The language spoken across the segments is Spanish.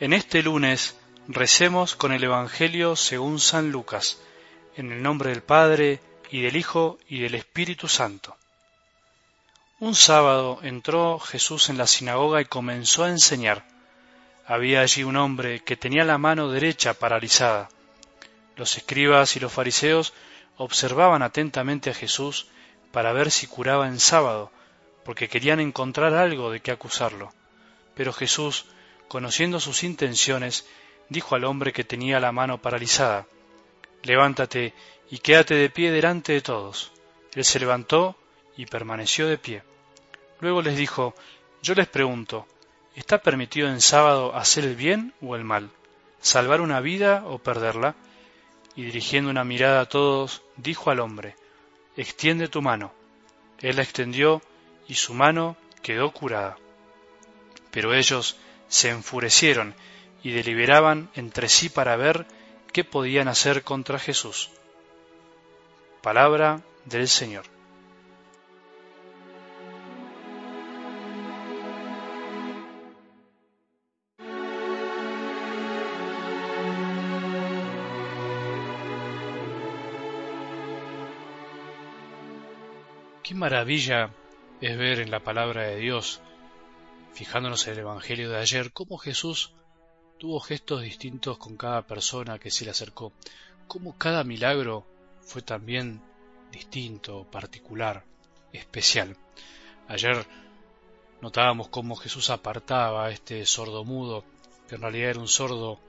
En este lunes recemos con el Evangelio según San Lucas, en el nombre del Padre, y del Hijo, y del Espíritu Santo. Un sábado entró Jesús en la sinagoga y comenzó a enseñar. Había allí un hombre que tenía la mano derecha paralizada. Los escribas y los fariseos observaban atentamente a Jesús para ver si curaba en sábado, porque querían encontrar algo de qué acusarlo. Pero Jesús conociendo sus intenciones, dijo al hombre que tenía la mano paralizada, Levántate y quédate de pie delante de todos. Él se levantó y permaneció de pie. Luego les dijo, Yo les pregunto, ¿está permitido en sábado hacer el bien o el mal? ¿Salvar una vida o perderla? Y dirigiendo una mirada a todos, dijo al hombre, Extiende tu mano. Él la extendió y su mano quedó curada. Pero ellos, se enfurecieron y deliberaban entre sí para ver qué podían hacer contra Jesús. Palabra del Señor. Qué maravilla es ver en la palabra de Dios fijándonos en el Evangelio de ayer, cómo Jesús tuvo gestos distintos con cada persona que se le acercó, cómo cada milagro fue también distinto, particular, especial. Ayer notábamos cómo Jesús apartaba a este sordo mudo, que en realidad era un sordo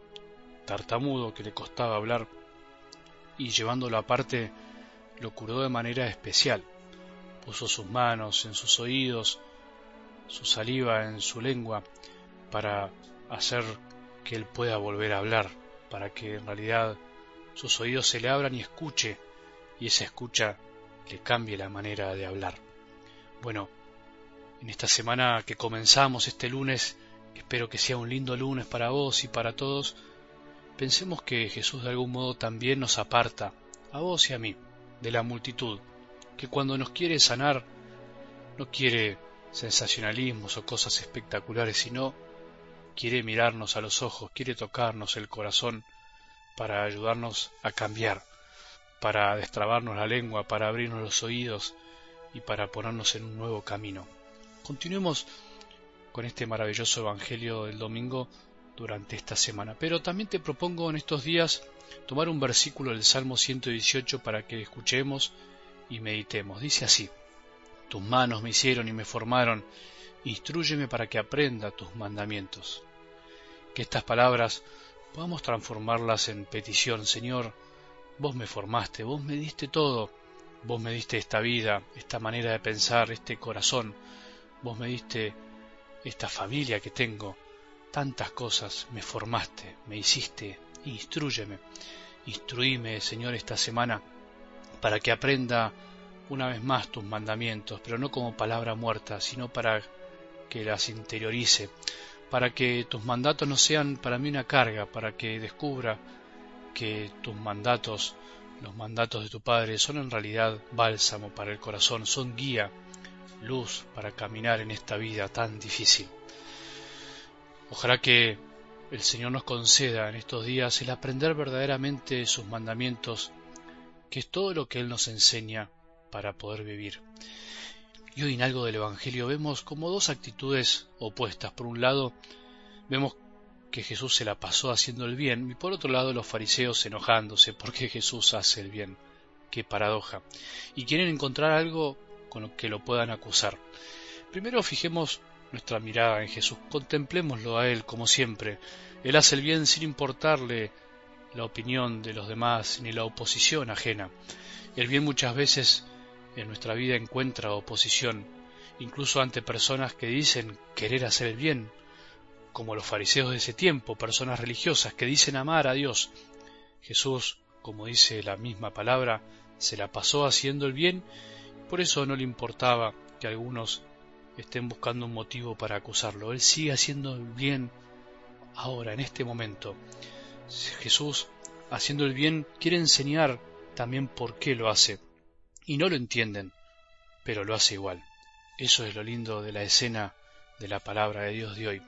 tartamudo que le costaba hablar, y llevándolo aparte lo curó de manera especial. Puso sus manos en sus oídos, su saliva en su lengua para hacer que él pueda volver a hablar, para que en realidad sus oídos se le abran y escuche, y esa escucha le cambie la manera de hablar. Bueno, en esta semana que comenzamos este lunes, espero que sea un lindo lunes para vos y para todos, pensemos que Jesús de algún modo también nos aparta, a vos y a mí, de la multitud, que cuando nos quiere sanar, no quiere sensacionalismos o cosas espectaculares, sino quiere mirarnos a los ojos, quiere tocarnos el corazón para ayudarnos a cambiar, para destrabarnos la lengua, para abrirnos los oídos y para ponernos en un nuevo camino. Continuemos con este maravilloso Evangelio del domingo durante esta semana. Pero también te propongo en estos días tomar un versículo del Salmo 118 para que escuchemos y meditemos. Dice así, tus manos me hicieron y me formaron, instruyeme para que aprenda tus mandamientos. Que estas palabras podamos transformarlas en petición, Señor, vos me formaste, vos me diste todo, vos me diste esta vida, esta manera de pensar, este corazón, vos me diste esta familia que tengo, tantas cosas me formaste, me hiciste, instruyeme, instruíme, Señor, esta semana para que aprenda una vez más tus mandamientos, pero no como palabra muerta, sino para que las interiorice, para que tus mandatos no sean para mí una carga, para que descubra que tus mandatos, los mandatos de tu Padre, son en realidad bálsamo para el corazón, son guía, luz para caminar en esta vida tan difícil. Ojalá que el Señor nos conceda en estos días el aprender verdaderamente sus mandamientos, que es todo lo que Él nos enseña para poder vivir. Y hoy en algo del Evangelio vemos como dos actitudes opuestas. Por un lado, vemos que Jesús se la pasó haciendo el bien y por otro lado los fariseos enojándose porque Jesús hace el bien. Qué paradoja. Y quieren encontrar algo con lo que lo puedan acusar. Primero fijemos nuestra mirada en Jesús, contemplémoslo a Él como siempre. Él hace el bien sin importarle la opinión de los demás ni la oposición ajena. El bien muchas veces en nuestra vida encuentra oposición, incluso ante personas que dicen querer hacer el bien, como los fariseos de ese tiempo, personas religiosas que dicen amar a Dios. Jesús, como dice la misma palabra, se la pasó haciendo el bien, por eso no le importaba que algunos estén buscando un motivo para acusarlo. Él sigue haciendo el bien ahora, en este momento. Jesús, haciendo el bien, quiere enseñar también por qué lo hace y no lo entienden, pero lo hace igual. Eso es lo lindo de la escena de la palabra de Dios de hoy.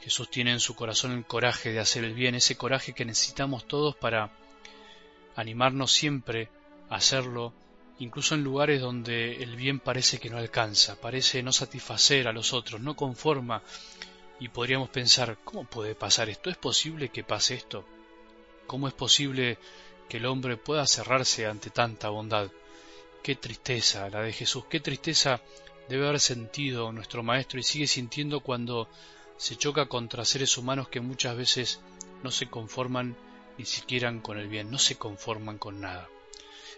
Jesús tiene en su corazón el coraje de hacer el bien, ese coraje que necesitamos todos para animarnos siempre a hacerlo, incluso en lugares donde el bien parece que no alcanza, parece no satisfacer a los otros, no conforma, y podríamos pensar, ¿cómo puede pasar esto? ¿Es posible que pase esto? ¿Cómo es posible que el hombre pueda cerrarse ante tanta bondad? Qué tristeza la de Jesús, qué tristeza debe haber sentido nuestro Maestro y sigue sintiendo cuando se choca contra seres humanos que muchas veces no se conforman ni siquiera con el bien, no se conforman con nada.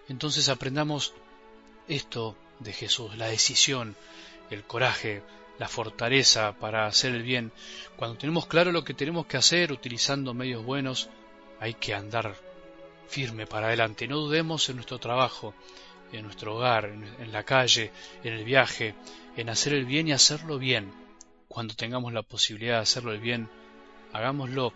Entonces aprendamos esto de Jesús, la decisión, el coraje, la fortaleza para hacer el bien. Cuando tenemos claro lo que tenemos que hacer utilizando medios buenos, hay que andar firme para adelante. No dudemos en nuestro trabajo, en nuestro hogar, en, la calle, en el viaje, en hacer el bien y hacerlo bien. Cuando tengamos la posibilidad de hacerlo el bien, hagámoslo,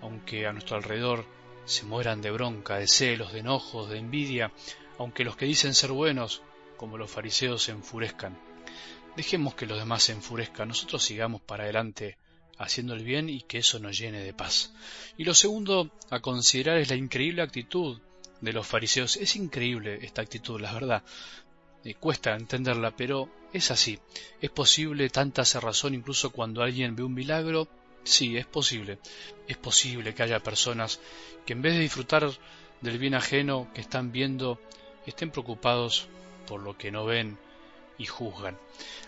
aunque a nuestro alrededor se mueran de bronca, de celos, de enojos, de envidia, aunque los que dicen ser buenos, como los fariseos, se enfurezcan. Dejemos que los demás se enfurezcan, nosotros sigamos para adelante haciendo el bien y que eso nos llene de paz. Y lo segundo a considerar es la increíble actitud de los fariseos. Es increíble esta actitud, la verdad. Cuesta entenderla, pero es así. ¿Es posible tanta cerrazón incluso cuando alguien ve un milagro? Sí, es posible. Es posible que haya personas que en vez de disfrutar del bien ajeno que están viendo, estén preocupados por lo que no ven y juzgan.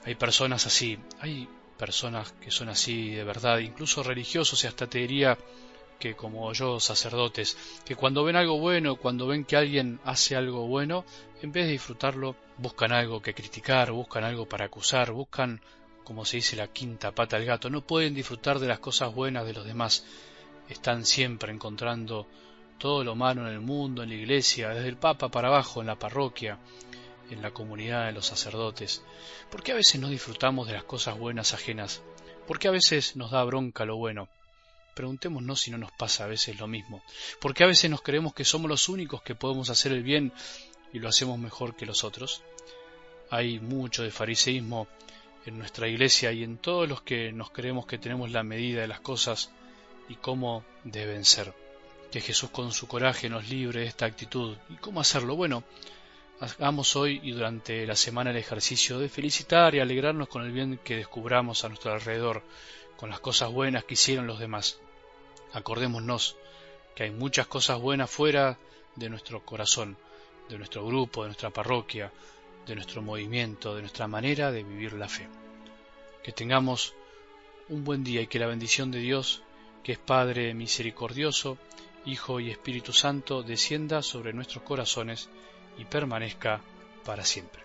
Hay personas así, hay personas que son así de verdad, incluso religiosos y hasta te diría que como yo sacerdotes, que cuando ven algo bueno, cuando ven que alguien hace algo bueno, en vez de disfrutarlo, buscan algo que criticar, buscan algo para acusar, buscan, como se dice, la quinta pata del gato, no pueden disfrutar de las cosas buenas de los demás, están siempre encontrando todo lo malo en el mundo, en la iglesia, desde el Papa para abajo, en la parroquia, en la comunidad de los sacerdotes? ¿Por qué a veces no disfrutamos de las cosas buenas ajenas? ¿Por qué a veces nos da bronca lo bueno? Preguntémonos si no nos pasa a veces lo mismo. ¿Por qué a veces nos creemos que somos los únicos que podemos hacer el bien y lo hacemos mejor que los otros? Hay mucho de fariseísmo en nuestra iglesia y en todos los que nos creemos que tenemos la medida de las cosas y cómo deben ser. Que Jesús con su coraje nos libre de esta actitud. ¿Y cómo hacerlo? Bueno, Hagamos hoy y durante la semana el ejercicio de felicitar y alegrarnos con el bien que descubramos a nuestro alrededor, con las cosas buenas que hicieron los demás. Acordémonos que hay muchas cosas buenas fuera de nuestro corazón, de nuestro grupo, de nuestra parroquia, de nuestro movimiento, de nuestra manera de vivir la fe. Que tengamos un buen día y que la bendición de Dios, que es Padre misericordioso, Hijo y Espíritu Santo, descienda sobre nuestros corazones y permanezca para siempre.